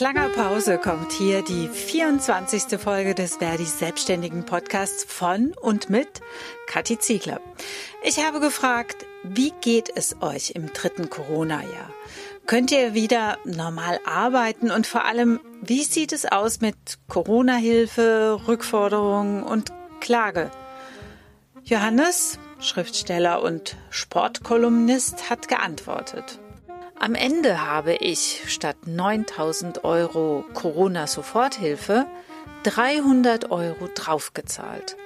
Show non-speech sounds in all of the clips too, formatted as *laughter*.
Langer Pause kommt hier die 24. Folge des Verdi Selbstständigen Podcasts von und mit Kathi Ziegler. Ich habe gefragt, wie geht es euch im dritten Corona-Jahr? Könnt ihr wieder normal arbeiten und vor allem, wie sieht es aus mit Corona-Hilfe, Rückforderungen und Klage? Johannes, Schriftsteller und Sportkolumnist, hat geantwortet. Am Ende habe ich statt 9000 Euro Corona-Soforthilfe 300 Euro draufgezahlt.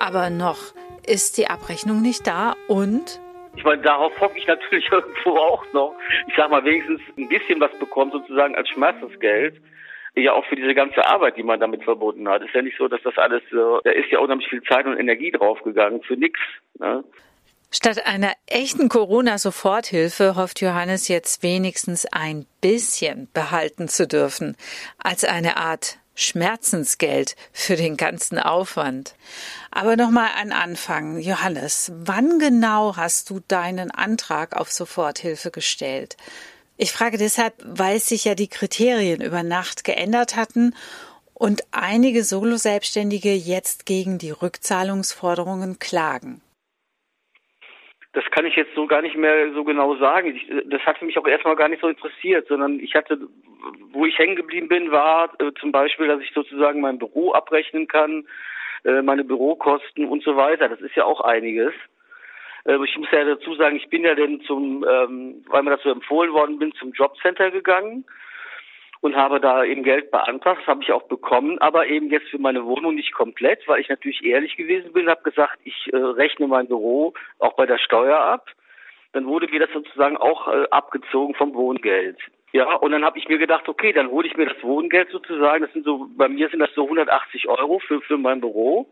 Aber noch ist die Abrechnung nicht da und ich meine, darauf hoffe ich natürlich *laughs* irgendwo auch noch. Ich sag mal, wenigstens ein bisschen was bekommen, sozusagen als Schmerzensgeld. Ja, auch für diese ganze Arbeit, die man damit verbunden hat. Ist ja nicht so, dass das alles, da ist ja unheimlich viel Zeit und Energie draufgegangen für nichts. Ne? Statt einer echten Corona-Soforthilfe hofft Johannes jetzt wenigstens ein bisschen behalten zu dürfen, als eine Art Schmerzensgeld für den ganzen Aufwand. Aber nochmal an Anfang. Johannes, wann genau hast du deinen Antrag auf Soforthilfe gestellt? Ich frage deshalb, weil sich ja die Kriterien über Nacht geändert hatten und einige Solo-Selbstständige jetzt gegen die Rückzahlungsforderungen klagen. Das kann ich jetzt so gar nicht mehr so genau sagen. Ich, das hat mich auch erstmal gar nicht so interessiert, sondern ich hatte, wo ich hängen geblieben bin, war äh, zum Beispiel, dass ich sozusagen mein Büro abrechnen kann, äh, meine Bürokosten und so weiter. Das ist ja auch einiges. Äh, ich muss ja dazu sagen, ich bin ja dann zum, ähm, weil mir das so empfohlen worden bin, zum Jobcenter gegangen und habe da eben Geld beantragt. Das habe ich auch bekommen, aber eben jetzt für meine Wohnung nicht komplett, weil ich natürlich ehrlich gewesen bin, habe gesagt, ich äh, rechne mein Büro auch bei der Steuer ab. Dann wurde mir das sozusagen auch äh, abgezogen vom Wohngeld. Ja, und dann habe ich mir gedacht, okay, dann hole ich mir das Wohngeld sozusagen. Das sind so, bei mir sind das so 180 Euro für, für mein Büro.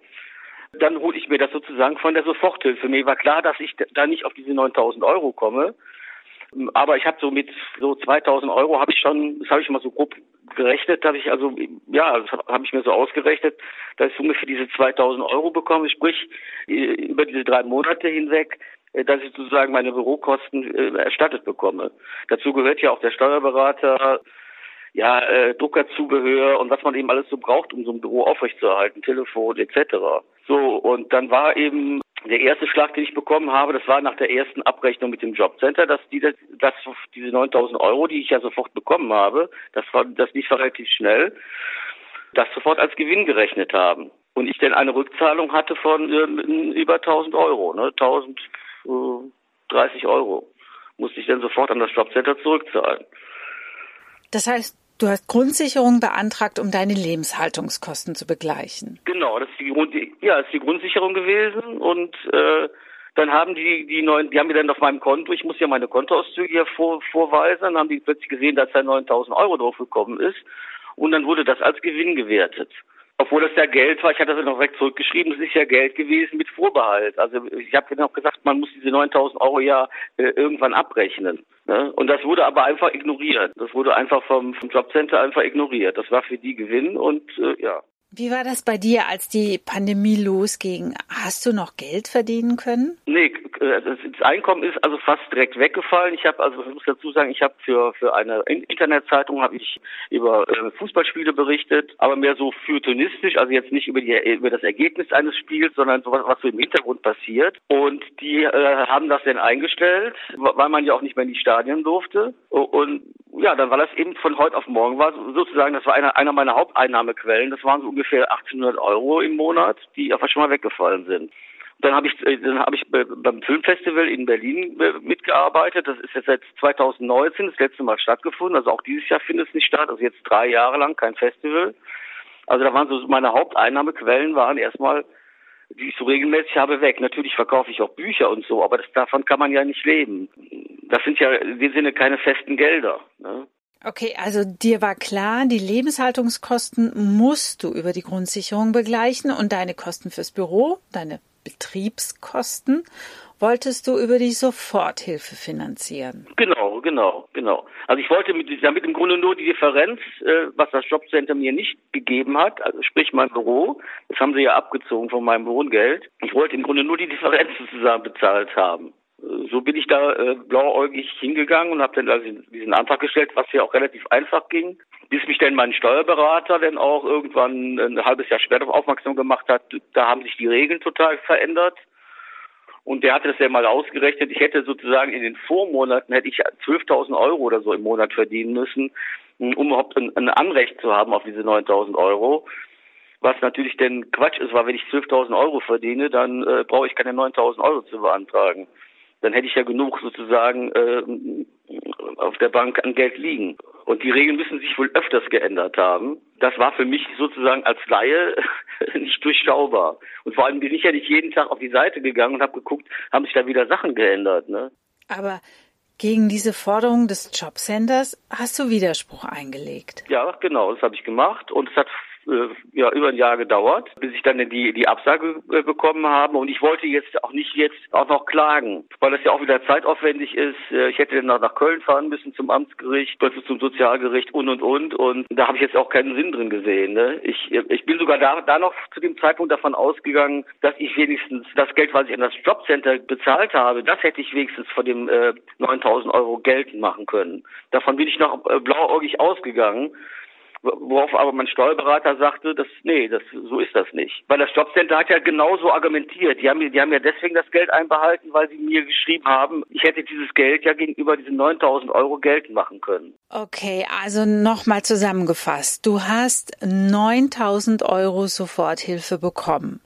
Dann hole ich mir das sozusagen von der Soforthilfe. Mir war klar, dass ich da nicht auf diese 9000 Euro komme. Aber ich habe so mit so 2000 Euro habe ich schon, das habe ich mal so grob gerechnet, habe ich also, ja, das habe hab ich mir so ausgerechnet, dass ich ungefähr diese 2000 Euro bekomme, sprich über diese drei Monate hinweg, äh, dass ich sozusagen meine Bürokosten äh, erstattet bekomme. Dazu gehört ja auch der Steuerberater, ja, äh, Druckerzubehör und was man eben alles so braucht, um so ein Büro aufrechtzuerhalten, Telefon etc. So, und dann war eben der erste Schlag, den ich bekommen habe, das war nach der ersten Abrechnung mit dem Jobcenter, dass die, das, diese 9000 Euro, die ich ja sofort bekommen habe, das war, das lief relativ schnell, das sofort als Gewinn gerechnet haben. Und ich dann eine Rückzahlung hatte von äh, über 1000 Euro, ne, 1030 Euro musste ich dann sofort an das Jobcenter zurückzahlen. Das heißt, Du hast Grundsicherung beantragt, um deine Lebenshaltungskosten zu begleichen. Genau, das ist die, Grund, ja, ist die Grundsicherung gewesen und äh, dann haben die die neuen, die haben mir dann auf meinem Konto, ich muss ja meine Kontoauszüge hier vor, vorweisen, dann haben die plötzlich gesehen, dass da 9000 Euro draufgekommen ist und dann wurde das als Gewinn gewertet. Obwohl das ja Geld war, ich hatte das noch direkt zurückgeschrieben, es ist ja Geld gewesen mit Vorbehalt. Also ich habe auch gesagt, man muss diese 9000 Euro ja äh, irgendwann abrechnen. Ne? Und das wurde aber einfach ignoriert. Das wurde einfach vom, vom Jobcenter einfach ignoriert. Das war für die Gewinn und äh, ja. Wie war das bei dir, als die Pandemie losging? Hast du noch Geld verdienen können? Nee, äh, das Einkommen ist also fast direkt weggefallen. Ich habe also ich muss dazu sagen, ich habe für für eine Internetzeitung habe ich über äh, Fußballspiele berichtet, aber mehr so feuilletonistisch, also jetzt nicht über die über das Ergebnis eines Spiels, sondern so was, was so im Hintergrund passiert. Und die äh, haben das dann eingestellt, weil man ja auch nicht mehr in die Stadien durfte. Und ja, dann war das eben von heute auf morgen war sozusagen, das war einer einer meiner Haupteinnahmequellen. Das waren so ungefähr ungefähr 1800 Euro im Monat, die einfach schon mal weggefallen sind. Dann habe ich, äh, dann habe ich beim Filmfestival in Berlin mitgearbeitet. Das ist jetzt seit 2019 das letzte Mal stattgefunden. Also auch dieses Jahr findet es nicht statt. Also jetzt drei Jahre lang kein Festival. Also da waren so meine Haupteinnahmequellen waren erstmal, die ich so regelmäßig habe, weg. Natürlich verkaufe ich auch Bücher und so, aber das, davon kann man ja nicht leben. Das sind ja in dem Sinne keine festen Gelder. Ne? Okay, also dir war klar, die Lebenshaltungskosten musst du über die Grundsicherung begleichen und deine Kosten fürs Büro, deine Betriebskosten wolltest du über die Soforthilfe finanzieren. Genau, genau, genau. Also ich wollte mit, damit im Grunde nur die Differenz, äh, was das Jobcenter mir nicht gegeben hat, also sprich mein Büro, das haben sie ja abgezogen von meinem Wohngeld. Ich wollte im Grunde nur die Differenz *laughs* sozusagen bezahlt haben. So bin ich da äh, blauäugig hingegangen und habe dann also diesen Antrag gestellt, was ja auch relativ einfach ging, bis mich dann mein Steuerberater dann auch irgendwann ein halbes Jahr später aufmerksam gemacht hat, da haben sich die Regeln total verändert. Und der hatte das ja mal ausgerechnet. Ich hätte sozusagen in den Vormonaten hätte ich 12.000 Euro oder so im Monat verdienen müssen, um überhaupt ein, ein Anrecht zu haben auf diese 9.000 Euro. Was natürlich denn Quatsch ist, weil wenn ich 12.000 Euro verdiene, dann äh, brauche ich keine 9.000 Euro zu beantragen. Dann hätte ich ja genug sozusagen äh, auf der Bank an Geld liegen. Und die Regeln müssen sich wohl öfters geändert haben. Das war für mich sozusagen als Laie *laughs* nicht durchschaubar. Und vor allem bin ich ja nicht jeden Tag auf die Seite gegangen und habe geguckt, haben sich da wieder Sachen geändert. Ne? Aber gegen diese Forderung des Jobcenters hast du Widerspruch eingelegt. Ja, genau, das habe ich gemacht und es hat äh, ja über ein Jahr gedauert, bis ich dann die die Absage äh, bekommen habe und ich wollte jetzt auch nicht jetzt auch noch klagen, weil das ja auch wieder zeitaufwendig ist. Äh, ich hätte dann nach Köln fahren müssen zum Amtsgericht, zum Sozialgericht und und und und da habe ich jetzt auch keinen Sinn drin gesehen. Ne? Ich ich bin sogar da da noch zu dem Zeitpunkt davon ausgegangen, dass ich wenigstens das Geld, was ich an das Jobcenter bezahlt habe, das hätte ich wenigstens von dem äh, 9.000 Euro geltend machen können. Davon bin ich noch äh, blauäugig ausgegangen worauf aber mein Steuerberater sagte, dass nee, das so ist das nicht. Weil das Jobcenter hat ja genauso argumentiert. Die haben, die haben ja deswegen das Geld einbehalten, weil sie mir geschrieben haben, ich hätte dieses Geld ja gegenüber diesen 9000 Euro geltend machen können. Okay, also nochmal zusammengefasst. Du hast 9000 Euro Soforthilfe bekommen.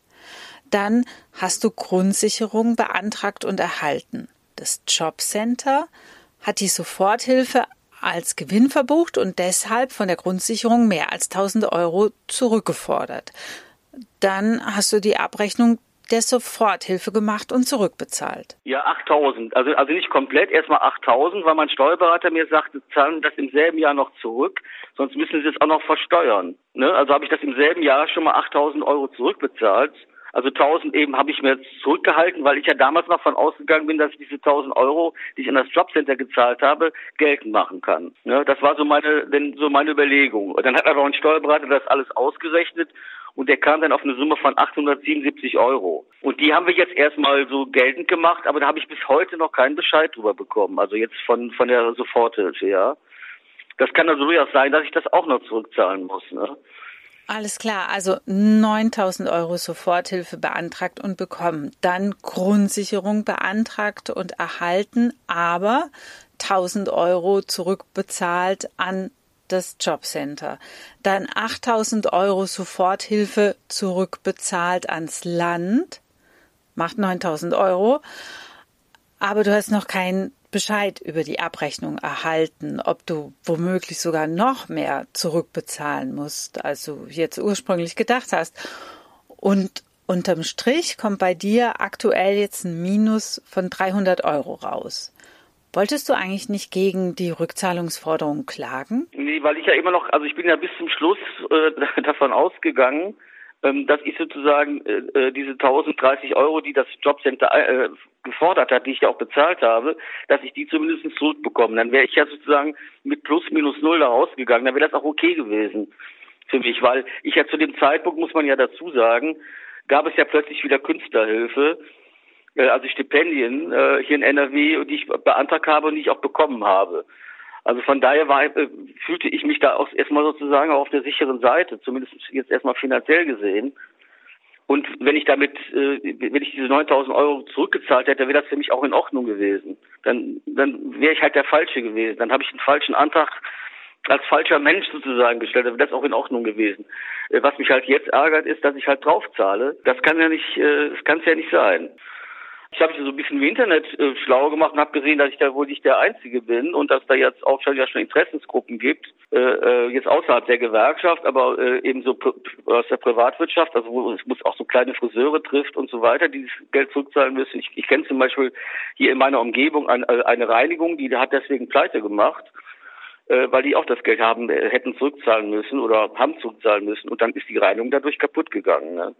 Dann hast du Grundsicherung beantragt und erhalten. Das Jobcenter hat die Soforthilfe als Gewinn verbucht und deshalb von der Grundsicherung mehr als 1000 Euro zurückgefordert. Dann hast du die Abrechnung der Soforthilfe gemacht und zurückbezahlt. Ja, 8000. Also, also nicht komplett, erstmal 8000, weil mein Steuerberater mir sagte, zahlen das im selben Jahr noch zurück, sonst müssen sie es auch noch versteuern. Ne? Also habe ich das im selben Jahr schon mal 8000 Euro zurückbezahlt also 1000 eben habe ich mir zurückgehalten, weil ich ja damals noch von ausgegangen bin, dass ich diese 1000 Euro, die ich an das Jobcenter gezahlt habe, geltend machen kann. Ja, das war so meine, denn so meine Überlegung. Und dann hat aber ein Steuerberater das alles ausgerechnet und der kam dann auf eine Summe von 877 Euro. Und die haben wir jetzt erstmal so geltend gemacht, aber da habe ich bis heute noch keinen Bescheid drüber bekommen. Also jetzt von, von der Soforthilfe, ja. Das kann also durchaus sein, dass ich das auch noch zurückzahlen muss, ne? Alles klar, also 9000 Euro Soforthilfe beantragt und bekommen, dann Grundsicherung beantragt und erhalten, aber 1000 Euro zurückbezahlt an das Jobcenter. Dann 8000 Euro Soforthilfe zurückbezahlt ans Land, macht 9000 Euro, aber du hast noch kein Bescheid über die Abrechnung erhalten, ob du womöglich sogar noch mehr zurückbezahlen musst, als du jetzt ursprünglich gedacht hast. Und unterm Strich kommt bei dir aktuell jetzt ein Minus von 300 Euro raus. Wolltest du eigentlich nicht gegen die Rückzahlungsforderung klagen? Nee, weil ich ja immer noch, also ich bin ja bis zum Schluss äh, *laughs* davon ausgegangen, ähm, dass ich sozusagen äh, äh diese 1030 Euro, die das Jobcenter äh, gefordert hat, die ich ja auch bezahlt habe, dass ich die zumindest zurückbekomme. Dann wäre ich ja sozusagen mit plus minus null da rausgegangen. Dann wäre das auch okay gewesen für mich, weil ich ja zu dem Zeitpunkt, muss man ja dazu sagen, gab es ja plötzlich wieder Künstlerhilfe, äh, also Stipendien äh, hier in NRW, die ich beantragt habe und die ich auch bekommen habe. Also von daher war, äh, fühlte ich mich da auch erstmal sozusagen auf der sicheren Seite, zumindest jetzt erstmal finanziell gesehen. Und wenn ich damit, äh, wenn ich diese 9000 Euro zurückgezahlt hätte, wäre das für mich auch in Ordnung gewesen. Dann, dann wäre ich halt der Falsche gewesen. Dann habe ich einen falschen Antrag als falscher Mensch sozusagen gestellt, dann wäre das auch in Ordnung gewesen. Äh, was mich halt jetzt ärgert, ist, dass ich halt draufzahle. Das kann ja nicht, das kann es ja nicht sein. Ich habe mich so ein bisschen im Internet äh, schlau gemacht und habe gesehen, dass ich da wohl nicht der Einzige bin und dass da jetzt auch schon, ja schon Interessensgruppen gibt, äh, äh, jetzt außerhalb der Gewerkschaft, aber äh, eben so aus der Privatwirtschaft, also wo es muss auch so kleine Friseure trifft und so weiter, die das Geld zurückzahlen müssen. Ich, ich kenne zum Beispiel hier in meiner Umgebung ein, äh, eine Reinigung, die hat deswegen pleite gemacht äh, weil die auch das Geld haben, hätten zurückzahlen müssen oder haben zurückzahlen müssen und dann ist die Reinigung dadurch kaputt gegangen. Ne?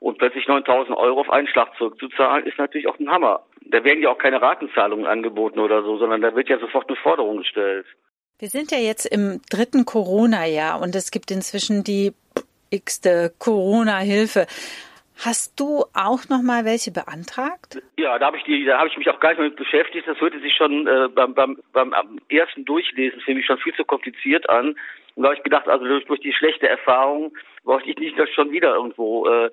Und plötzlich 9000 Euro auf einen Schlag zurückzuzahlen, ist natürlich auch ein Hammer. Da werden ja auch keine Ratenzahlungen angeboten oder so, sondern da wird ja sofort eine Forderung gestellt. Wir sind ja jetzt im dritten Corona-Jahr und es gibt inzwischen die x-te Corona-Hilfe. Hast du auch noch mal welche beantragt? Ja, da habe ich die, ich mich auch gar nicht mehr mit beschäftigt. Das hörte sich schon äh, beim, beim, beim ersten Durchlesen für mich schon viel zu kompliziert an. Und da habe ich gedacht, also durch, durch die schlechte Erfahrung brauchte ich nicht das schon wieder irgendwo äh,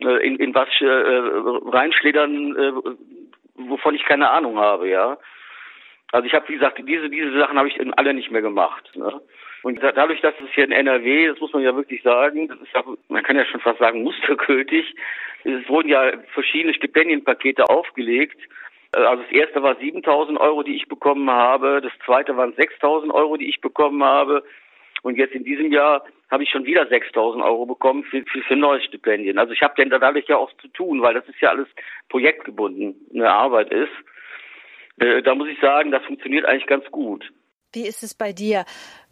äh in, in was äh, reinschlittern, äh, wovon ich keine Ahnung habe, ja. Also ich habe, wie gesagt, diese, diese Sachen habe ich alle nicht mehr gemacht. Ne? Und dadurch, dass es hier in NRW, das muss man ja wirklich sagen, das ist ja, man kann ja schon fast sagen, *laughs* mustergültig, es wurden ja verschiedene Stipendienpakete aufgelegt. Äh, also das erste war 7.000 Euro, die ich bekommen habe. Das zweite waren 6.000 Euro, die ich bekommen habe. Und jetzt in diesem Jahr habe ich schon wieder 6.000 Euro bekommen für, für, für neue Stipendien. Also ich habe denn dadurch ja auch zu tun, weil das ist ja alles projektgebunden, eine Arbeit ist. Äh, da muss ich sagen, das funktioniert eigentlich ganz gut. Wie ist es bei dir?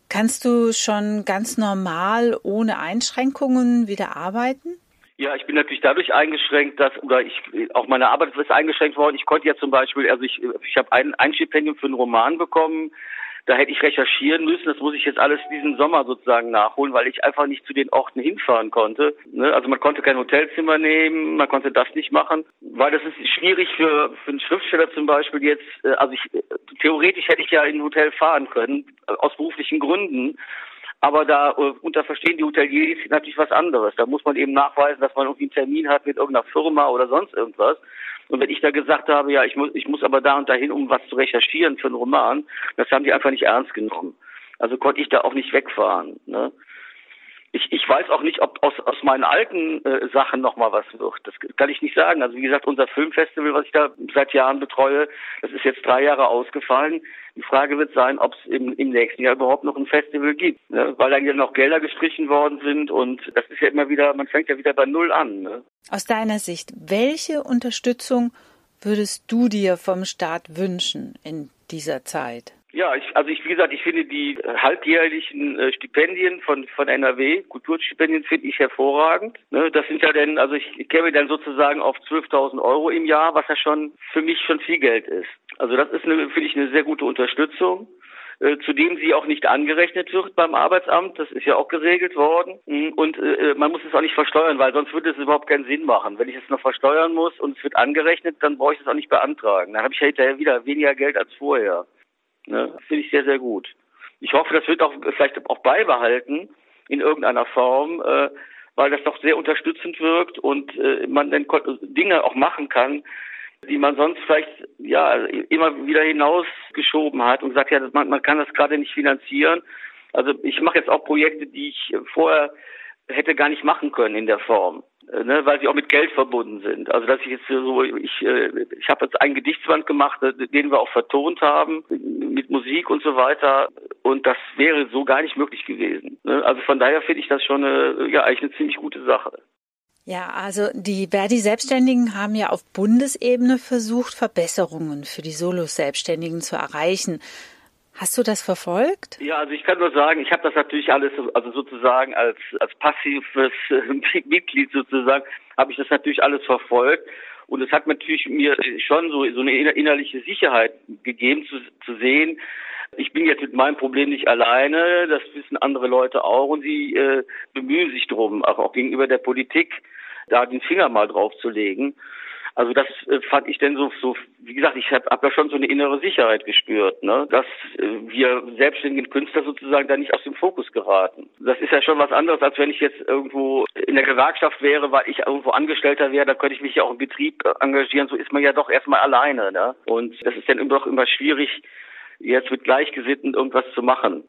Kannst du schon ganz normal ohne Einschränkungen wieder arbeiten? Ja, ich bin natürlich dadurch eingeschränkt, dass oder ich auch meine Arbeit ist eingeschränkt worden. Ich konnte ja zum Beispiel, also ich ich habe ein, ein Stipendium für einen Roman bekommen da hätte ich recherchieren müssen. Das muss ich jetzt alles diesen Sommer sozusagen nachholen, weil ich einfach nicht zu den Orten hinfahren konnte. Ne? Also man konnte kein Hotelzimmer nehmen, man konnte das nicht machen, weil das ist schwierig für, für einen Schriftsteller zum Beispiel jetzt. Äh, also ich, äh, theoretisch hätte ich ja in ein Hotel fahren können, äh, aus beruflichen Gründen. Aber da unter verstehen die Hoteliers natürlich was anderes. Da muss man eben nachweisen, dass man irgendwie einen Termin hat mit irgendeiner Firma oder sonst irgendwas. Und wenn ich da gesagt habe, ja, ich muss, ich muss aber da und dahin, um was zu recherchieren für einen Roman, das haben die einfach nicht ernst genommen. Also konnte ich da auch nicht wegfahren. Ne? Ich, ich weiß auch nicht, ob aus, aus meinen alten äh, Sachen noch mal was wird. Das kann ich nicht sagen. Also wie gesagt, unser Filmfestival, was ich da seit Jahren betreue, das ist jetzt drei Jahre ausgefallen. Die Frage wird sein, ob es im, im nächsten Jahr überhaupt noch ein Festival gibt, ne? weil dann ja noch Gelder gestrichen worden sind und das ist ja immer wieder, man fängt ja wieder bei Null an. Ne? Aus deiner Sicht, welche Unterstützung würdest du dir vom Staat wünschen in dieser Zeit? Ja, ich, also ich, wie gesagt, ich finde die halbjährlichen äh, Stipendien von, von NRW, Kulturstipendien, finde ich hervorragend. Ne, das sind ja dann, also ich, käme dann sozusagen auf 12.000 Euro im Jahr, was ja schon für mich schon viel Geld ist. Also das ist, finde ich, eine sehr gute Unterstützung äh, zudem sie auch nicht angerechnet wird beim Arbeitsamt. Das ist ja auch geregelt worden. Mhm. Und äh, man muss es auch nicht versteuern, weil sonst würde es überhaupt keinen Sinn machen. Wenn ich es noch versteuern muss und es wird angerechnet, dann brauche ich es auch nicht beantragen. Dann habe ich ja hinterher wieder weniger Geld als vorher. Ne? Finde ich sehr, sehr gut. Ich hoffe, das wird auch vielleicht auch beibehalten in irgendeiner Form, äh, weil das doch sehr unterstützend wirkt und äh, man dann Dinge auch machen kann, die man sonst vielleicht ja immer wieder hinausgeschoben hat und sagt, ja, man, man kann das gerade nicht finanzieren. Also ich mache jetzt auch Projekte, die ich vorher hätte gar nicht machen können in der Form. Äh, ne, weil sie auch mit Geld verbunden sind. Also dass ich jetzt so, ich, äh, ich habe jetzt einen Gedichtsband gemacht, äh, den wir auch vertont haben mit Musik und so weiter. Und das wäre so gar nicht möglich gewesen. Ne? Also von daher finde ich das schon eine, ja eigentlich eine ziemlich gute Sache. Ja, also die Verdi-Selbstständigen haben ja auf Bundesebene versucht, Verbesserungen für die Solo-Selbstständigen zu erreichen. Hast du das verfolgt? Ja, also ich kann nur sagen, ich habe das natürlich alles, also sozusagen als als passives *laughs* Mitglied sozusagen, habe ich das natürlich alles verfolgt. Und es hat natürlich mir schon so, so eine innerliche Sicherheit gegeben, zu, zu sehen, ich bin jetzt mit meinem Problem nicht alleine, das wissen andere Leute auch und sie äh, bemühen sich drum, auch, auch gegenüber der Politik, da den Finger mal drauf zu legen. Also das äh, fand ich denn so, so wie gesagt, ich habe hab da schon so eine innere Sicherheit gespürt, ne? dass äh, wir selbstständigen Künstler sozusagen da nicht aus dem Fokus geraten. Das ist ja schon was anderes, als wenn ich jetzt irgendwo in der Gewerkschaft wäre, weil ich irgendwo Angestellter wäre, da könnte ich mich ja auch im Betrieb engagieren. So ist man ja doch erstmal alleine. Ne? Und das ist dann doch immer schwierig, jetzt mit Gleichgesinnten irgendwas zu machen.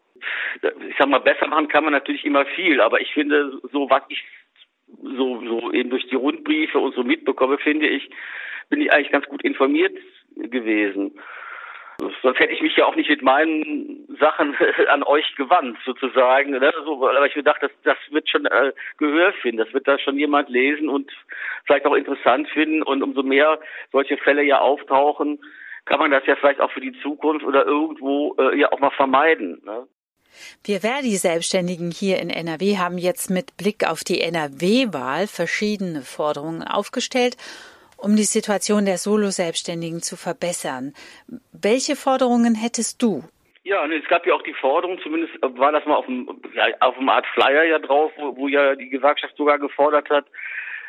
Ich sag mal, besser machen kann man natürlich immer viel, aber ich finde, so was ich so, so eben durch die Rundbriefe und so mitbekomme, finde ich, bin ich eigentlich ganz gut informiert gewesen. Sonst hätte ich mich ja auch nicht mit meinen Sachen *laughs* an euch gewandt, sozusagen. Ne? So, aber ich mir gedacht, das, das wird schon äh, Gehör finden, das wird da schon jemand lesen und vielleicht auch interessant finden. Und umso mehr solche Fälle ja auftauchen, kann man das ja vielleicht auch für die Zukunft oder irgendwo äh, ja auch mal vermeiden. Ne? Wir Verdi-Selbstständigen hier in NRW haben jetzt mit Blick auf die NRW-Wahl verschiedene Forderungen aufgestellt, um die Situation der Solo-Selbstständigen zu verbessern. Welche Forderungen hättest du? Ja, es gab ja auch die Forderung, zumindest war das mal auf dem, ja, auf dem Art Flyer ja drauf, wo, wo ja die Gewerkschaft sogar gefordert hat,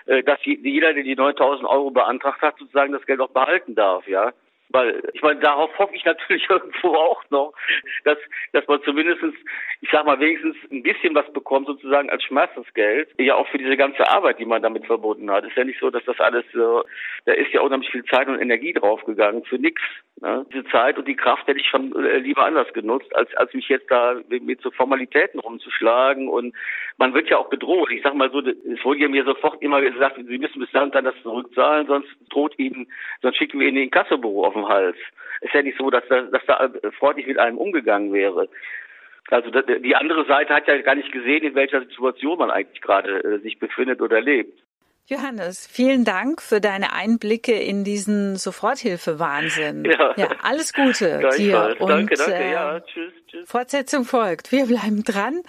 äh, dass jeder, der die 9000 Euro beantragt hat, sozusagen das Geld auch behalten darf, ja. Weil ich meine, darauf hoffe ich natürlich *laughs* irgendwo auch noch, dass, dass man zumindestens, ich sag mal, wenigstens ein bisschen was bekommt, sozusagen als Schmerzensgeld. Ja, auch für diese ganze Arbeit, die man damit verbunden hat. Ist ja nicht so, dass das alles so, da ist ja unheimlich viel Zeit und Energie draufgegangen für nichts. Ne? Diese Zeit und die Kraft hätte ich schon äh, lieber anders genutzt, als, als mich jetzt da mit so Formalitäten rumzuschlagen. Und man wird ja auch bedroht. Ich sag mal so, es wurde ja mir sofort immer gesagt, Sie müssen bis dann dann das zurückzahlen, sonst droht Ihnen, sonst schicken wir Ihnen den Kassobüro auf dem Hals. Ist ja nicht so, dass da, dass da freundlich mit einem umgegangen wäre. Also die andere Seite hat ja gar nicht gesehen, in welcher Situation man eigentlich gerade äh, sich befindet oder lebt. Johannes, vielen Dank für deine Einblicke in diesen Soforthilfewahnsinn. Ja, ja alles Gute *laughs* dir und danke, danke. Äh, ja, tschüss, tschüss. Fortsetzung folgt. Wir bleiben dran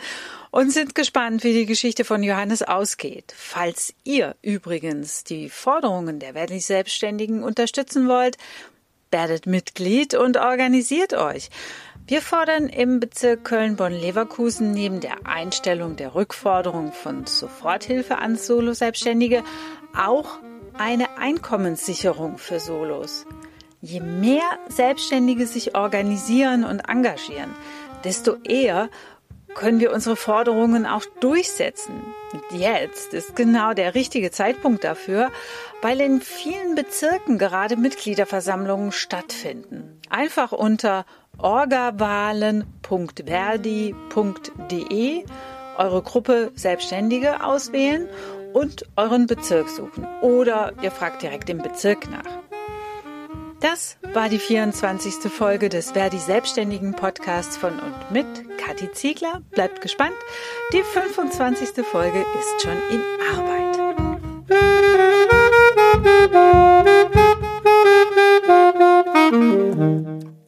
und sind gespannt, wie die Geschichte von Johannes ausgeht. Falls ihr übrigens die Forderungen der Wehrlich Selbstständigen unterstützen wollt, werdet Mitglied und organisiert euch. Wir fordern im Bezirk Köln-Bonn-Leverkusen neben der Einstellung der Rückforderung von Soforthilfe an Solo-Selbstständige auch eine Einkommenssicherung für Solos. Je mehr Selbstständige sich organisieren und engagieren, desto eher können wir unsere Forderungen auch durchsetzen. Jetzt ist genau der richtige Zeitpunkt dafür, weil in vielen Bezirken gerade Mitgliederversammlungen stattfinden. Einfach unter orgawahlen.verdi.de eure Gruppe Selbstständige auswählen und euren Bezirk suchen. Oder ihr fragt direkt im Bezirk nach. Das war die 24. Folge des Verdi Selbstständigen Podcasts von und mit Kathi Ziegler. Bleibt gespannt. Die 25. Folge ist schon in Arbeit.